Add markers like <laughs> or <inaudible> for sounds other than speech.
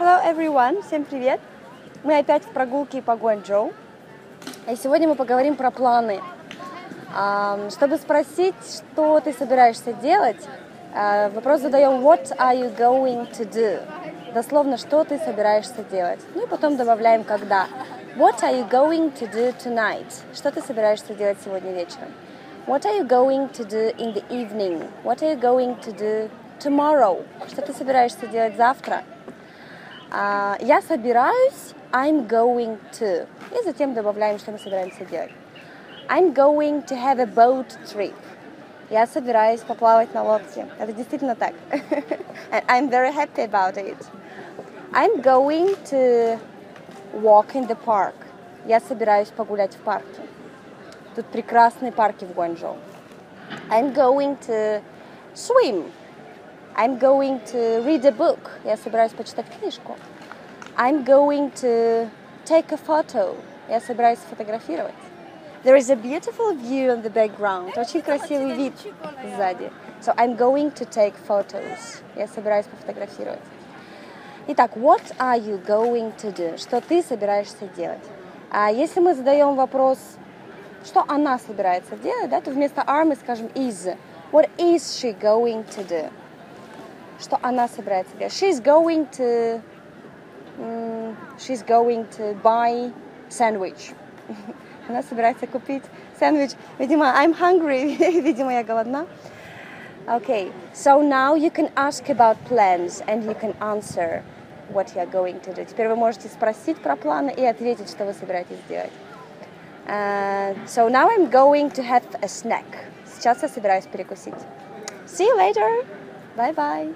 Hello everyone, всем привет! Мы опять в прогулке по Гуанчжоу. И сегодня мы поговорим про планы. Ам, Чтобы спросить, что ты собираешься делать, э, вопрос задаем What are you going to do? Дословно, что ты собираешься делать? Ну и потом добавляем когда. What are you going to do tonight? Что ты собираешься делать сегодня вечером? What are you going to do in the evening? What are you going to do tomorrow? Что ты собираешься делать завтра? А, я собираюсь, I'm going to. И затем добавляем, что мы собираемся делать. I'm going to have a boat trip. Я собираюсь поплавать на лодке. Это действительно так. And I'm very happy about it. I'm going to walk in the park. Я собираюсь погулять в парке. Тут прекрасные парки в Гуанчжоу. I'm going to swim. I'm going to read a book. Я собираюсь почитать книжку. I'm going to take a photo. Я собираюсь сфотографировать. There is a beautiful view on the background. Очень красивый вид сзади. So I'm going to take photos. Я собираюсь пофотографировать. Итак, what are you going to do? Что ты собираешься делать? А если мы задаем вопрос, что она собирается делать, да, то вместо are мы скажем is. What is she going to do? Что она собирается делать? She's going to м, she's going to buy sandwich. <laughs> Она собирается купить сэндвич. Видимо, I'm hungry. <laughs> Видимо, я голодна. Okay, so now you can ask about plans and you can answer what you are going to do. Теперь вы можете спросить про планы и ответить, что вы собираетесь делать. Uh, so now I'm going to have a snack. Сейчас я собираюсь перекусить. See you later. Bye bye.